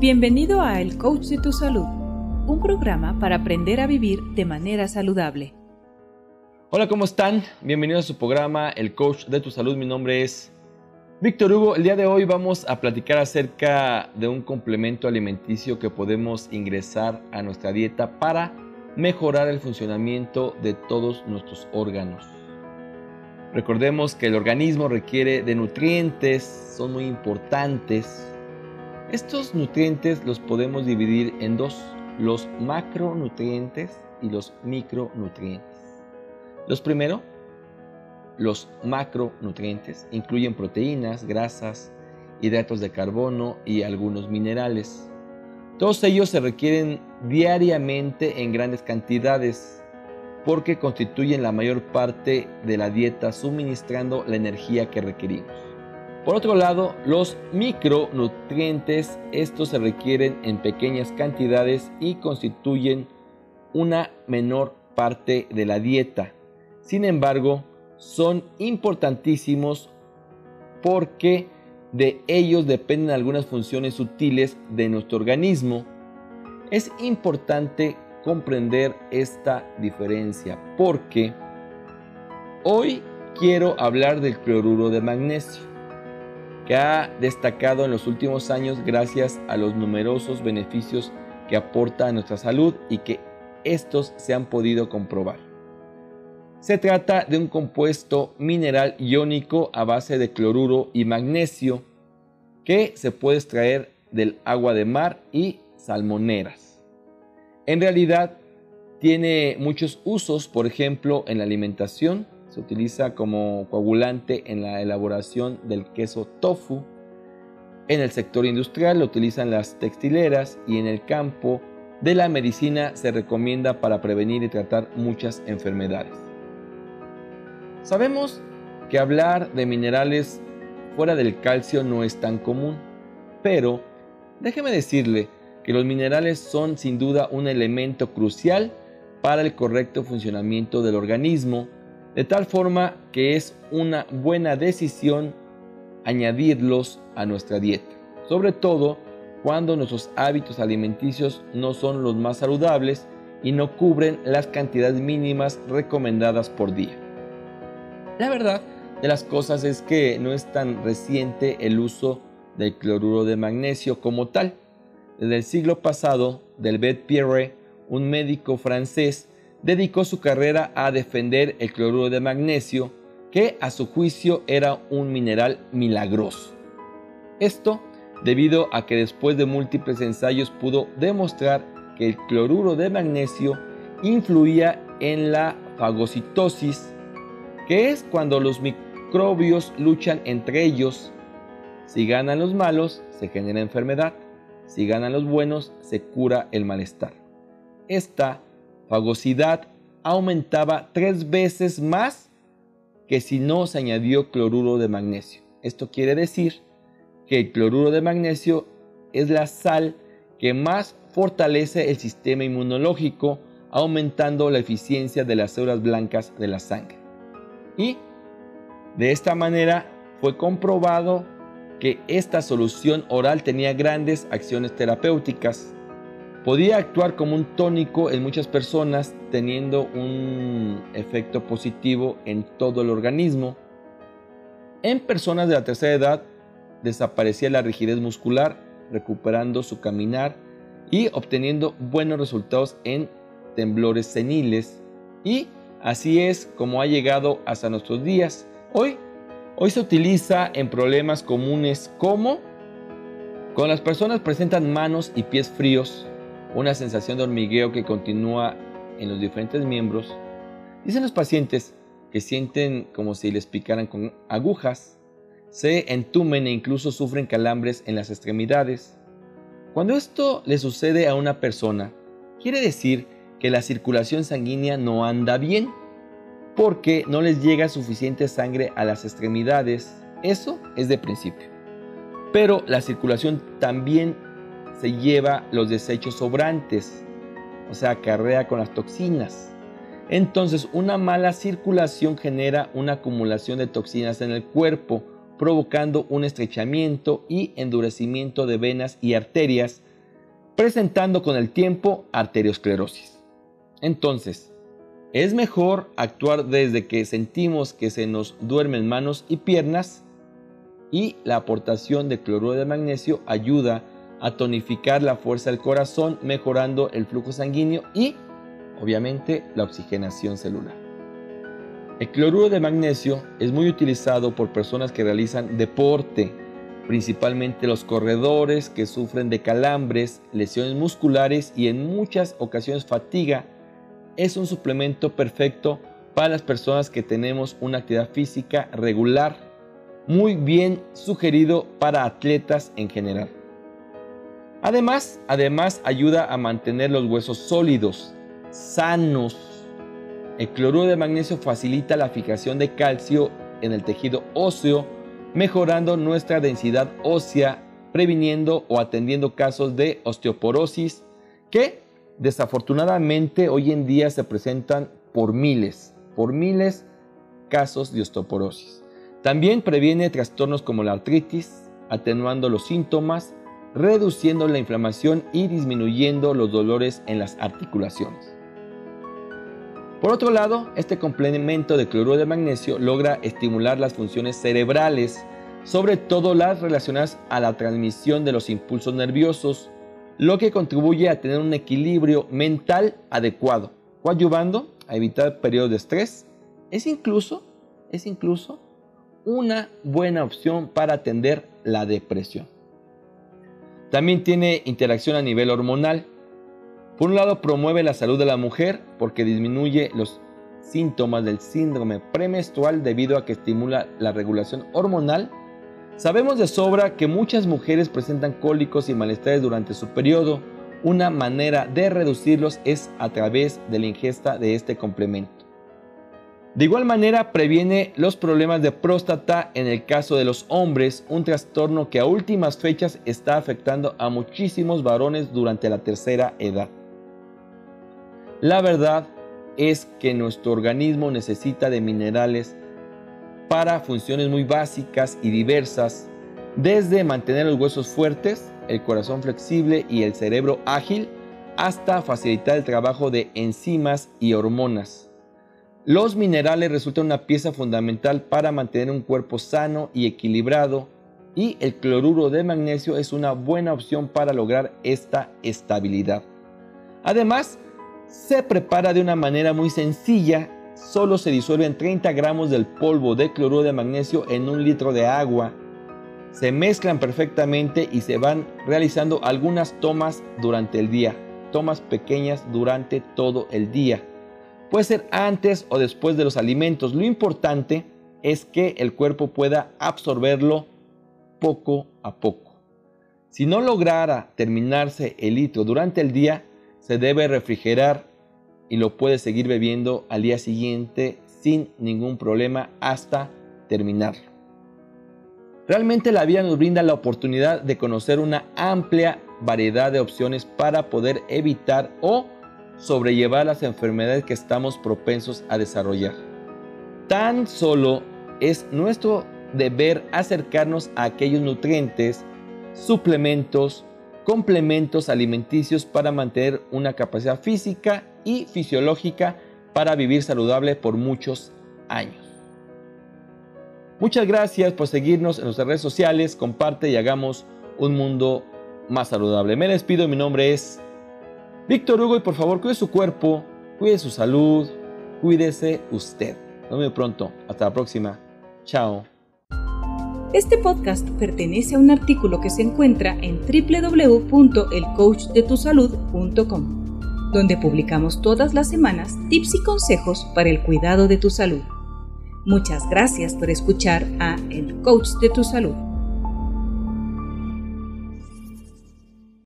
Bienvenido a El Coach de tu Salud, un programa para aprender a vivir de manera saludable. Hola, ¿cómo están? Bienvenidos a su programa El Coach de tu Salud. Mi nombre es Víctor Hugo. El día de hoy vamos a platicar acerca de un complemento alimenticio que podemos ingresar a nuestra dieta para mejorar el funcionamiento de todos nuestros órganos. Recordemos que el organismo requiere de nutrientes, son muy importantes estos nutrientes los podemos dividir en dos, los macronutrientes y los micronutrientes. Los primeros, los macronutrientes, incluyen proteínas, grasas, hidratos de carbono y algunos minerales. Todos ellos se requieren diariamente en grandes cantidades porque constituyen la mayor parte de la dieta suministrando la energía que requerimos. Por otro lado, los micronutrientes, estos se requieren en pequeñas cantidades y constituyen una menor parte de la dieta. Sin embargo, son importantísimos porque de ellos dependen algunas funciones sutiles de nuestro organismo. Es importante comprender esta diferencia porque hoy quiero hablar del cloruro de magnesio que ha destacado en los últimos años gracias a los numerosos beneficios que aporta a nuestra salud y que estos se han podido comprobar. Se trata de un compuesto mineral iónico a base de cloruro y magnesio que se puede extraer del agua de mar y salmoneras. En realidad tiene muchos usos, por ejemplo, en la alimentación, se utiliza como coagulante en la elaboración del queso tofu. En el sector industrial lo utilizan las textileras y en el campo de la medicina se recomienda para prevenir y tratar muchas enfermedades. Sabemos que hablar de minerales fuera del calcio no es tan común, pero déjeme decirle que los minerales son sin duda un elemento crucial para el correcto funcionamiento del organismo de tal forma que es una buena decisión añadirlos a nuestra dieta, sobre todo cuando nuestros hábitos alimenticios no son los más saludables y no cubren las cantidades mínimas recomendadas por día. La verdad de las cosas es que no es tan reciente el uso del cloruro de magnesio como tal. Desde el siglo pasado, Delbert Pierre, un médico francés, dedicó su carrera a defender el cloruro de magnesio, que a su juicio era un mineral milagroso. Esto debido a que después de múltiples ensayos pudo demostrar que el cloruro de magnesio influía en la fagocitosis, que es cuando los microbios luchan entre ellos. Si ganan los malos, se genera enfermedad. Si ganan los buenos, se cura el malestar. Esta fagosidad aumentaba tres veces más que si no se añadió cloruro de magnesio. Esto quiere decir que el cloruro de magnesio es la sal que más fortalece el sistema inmunológico, aumentando la eficiencia de las células blancas de la sangre. Y de esta manera fue comprobado que esta solución oral tenía grandes acciones terapéuticas Podía actuar como un tónico en muchas personas teniendo un efecto positivo en todo el organismo. En personas de la tercera edad desaparecía la rigidez muscular, recuperando su caminar y obteniendo buenos resultados en temblores seniles. Y así es como ha llegado hasta nuestros días. Hoy, hoy se utiliza en problemas comunes como cuando las personas presentan manos y pies fríos, una sensación de hormigueo que continúa en los diferentes miembros. Dicen los pacientes que sienten como si les picaran con agujas, se entumen e incluso sufren calambres en las extremidades. Cuando esto le sucede a una persona, quiere decir que la circulación sanguínea no anda bien, porque no les llega suficiente sangre a las extremidades. Eso es de principio. Pero la circulación también se lleva los desechos sobrantes, o sea, carrea con las toxinas. Entonces, una mala circulación genera una acumulación de toxinas en el cuerpo, provocando un estrechamiento y endurecimiento de venas y arterias, presentando con el tiempo arteriosclerosis. Entonces, es mejor actuar desde que sentimos que se nos duermen manos y piernas y la aportación de cloruro de magnesio ayuda a tonificar la fuerza del corazón, mejorando el flujo sanguíneo y, obviamente, la oxigenación celular. El cloruro de magnesio es muy utilizado por personas que realizan deporte, principalmente los corredores que sufren de calambres, lesiones musculares y en muchas ocasiones fatiga. Es un suplemento perfecto para las personas que tenemos una actividad física regular muy bien sugerido para atletas en general. Además, además ayuda a mantener los huesos sólidos, sanos. El cloruro de magnesio facilita la fijación de calcio en el tejido óseo, mejorando nuestra densidad ósea, previniendo o atendiendo casos de osteoporosis que desafortunadamente hoy en día se presentan por miles, por miles casos de osteoporosis. También previene trastornos como la artritis, atenuando los síntomas, reduciendo la inflamación y disminuyendo los dolores en las articulaciones. Por otro lado, este complemento de cloruro de magnesio logra estimular las funciones cerebrales, sobre todo las relacionadas a la transmisión de los impulsos nerviosos, lo que contribuye a tener un equilibrio mental adecuado, coadyuvando a evitar periodos de estrés. Es incluso, es incluso una buena opción para atender la depresión. También tiene interacción a nivel hormonal. Por un lado promueve la salud de la mujer porque disminuye los síntomas del síndrome premenstrual debido a que estimula la regulación hormonal. Sabemos de sobra que muchas mujeres presentan cólicos y malestares durante su periodo. Una manera de reducirlos es a través de la ingesta de este complemento. De igual manera, previene los problemas de próstata en el caso de los hombres, un trastorno que a últimas fechas está afectando a muchísimos varones durante la tercera edad. La verdad es que nuestro organismo necesita de minerales para funciones muy básicas y diversas, desde mantener los huesos fuertes, el corazón flexible y el cerebro ágil, hasta facilitar el trabajo de enzimas y hormonas. Los minerales resultan una pieza fundamental para mantener un cuerpo sano y equilibrado y el cloruro de magnesio es una buena opción para lograr esta estabilidad. Además, se prepara de una manera muy sencilla, solo se disuelven 30 gramos del polvo de cloruro de magnesio en un litro de agua. Se mezclan perfectamente y se van realizando algunas tomas durante el día, tomas pequeñas durante todo el día. Puede ser antes o después de los alimentos. Lo importante es que el cuerpo pueda absorberlo poco a poco. Si no lograra terminarse el litro durante el día, se debe refrigerar y lo puede seguir bebiendo al día siguiente sin ningún problema hasta terminarlo. Realmente la vida nos brinda la oportunidad de conocer una amplia variedad de opciones para poder evitar o sobrellevar las enfermedades que estamos propensos a desarrollar. Tan solo es nuestro deber acercarnos a aquellos nutrientes, suplementos, complementos alimenticios para mantener una capacidad física y fisiológica para vivir saludable por muchos años. Muchas gracias por seguirnos en nuestras redes sociales, comparte y hagamos un mundo más saludable. Me despido, mi nombre es Víctor Hugo, y por favor, cuide su cuerpo, cuide su salud, cuídese usted. Nos vemos pronto. Hasta la próxima. Chao. Este podcast pertenece a un artículo que se encuentra en www.elcoachdetusalud.com, donde publicamos todas las semanas tips y consejos para el cuidado de tu salud. Muchas gracias por escuchar a El Coach de tu Salud.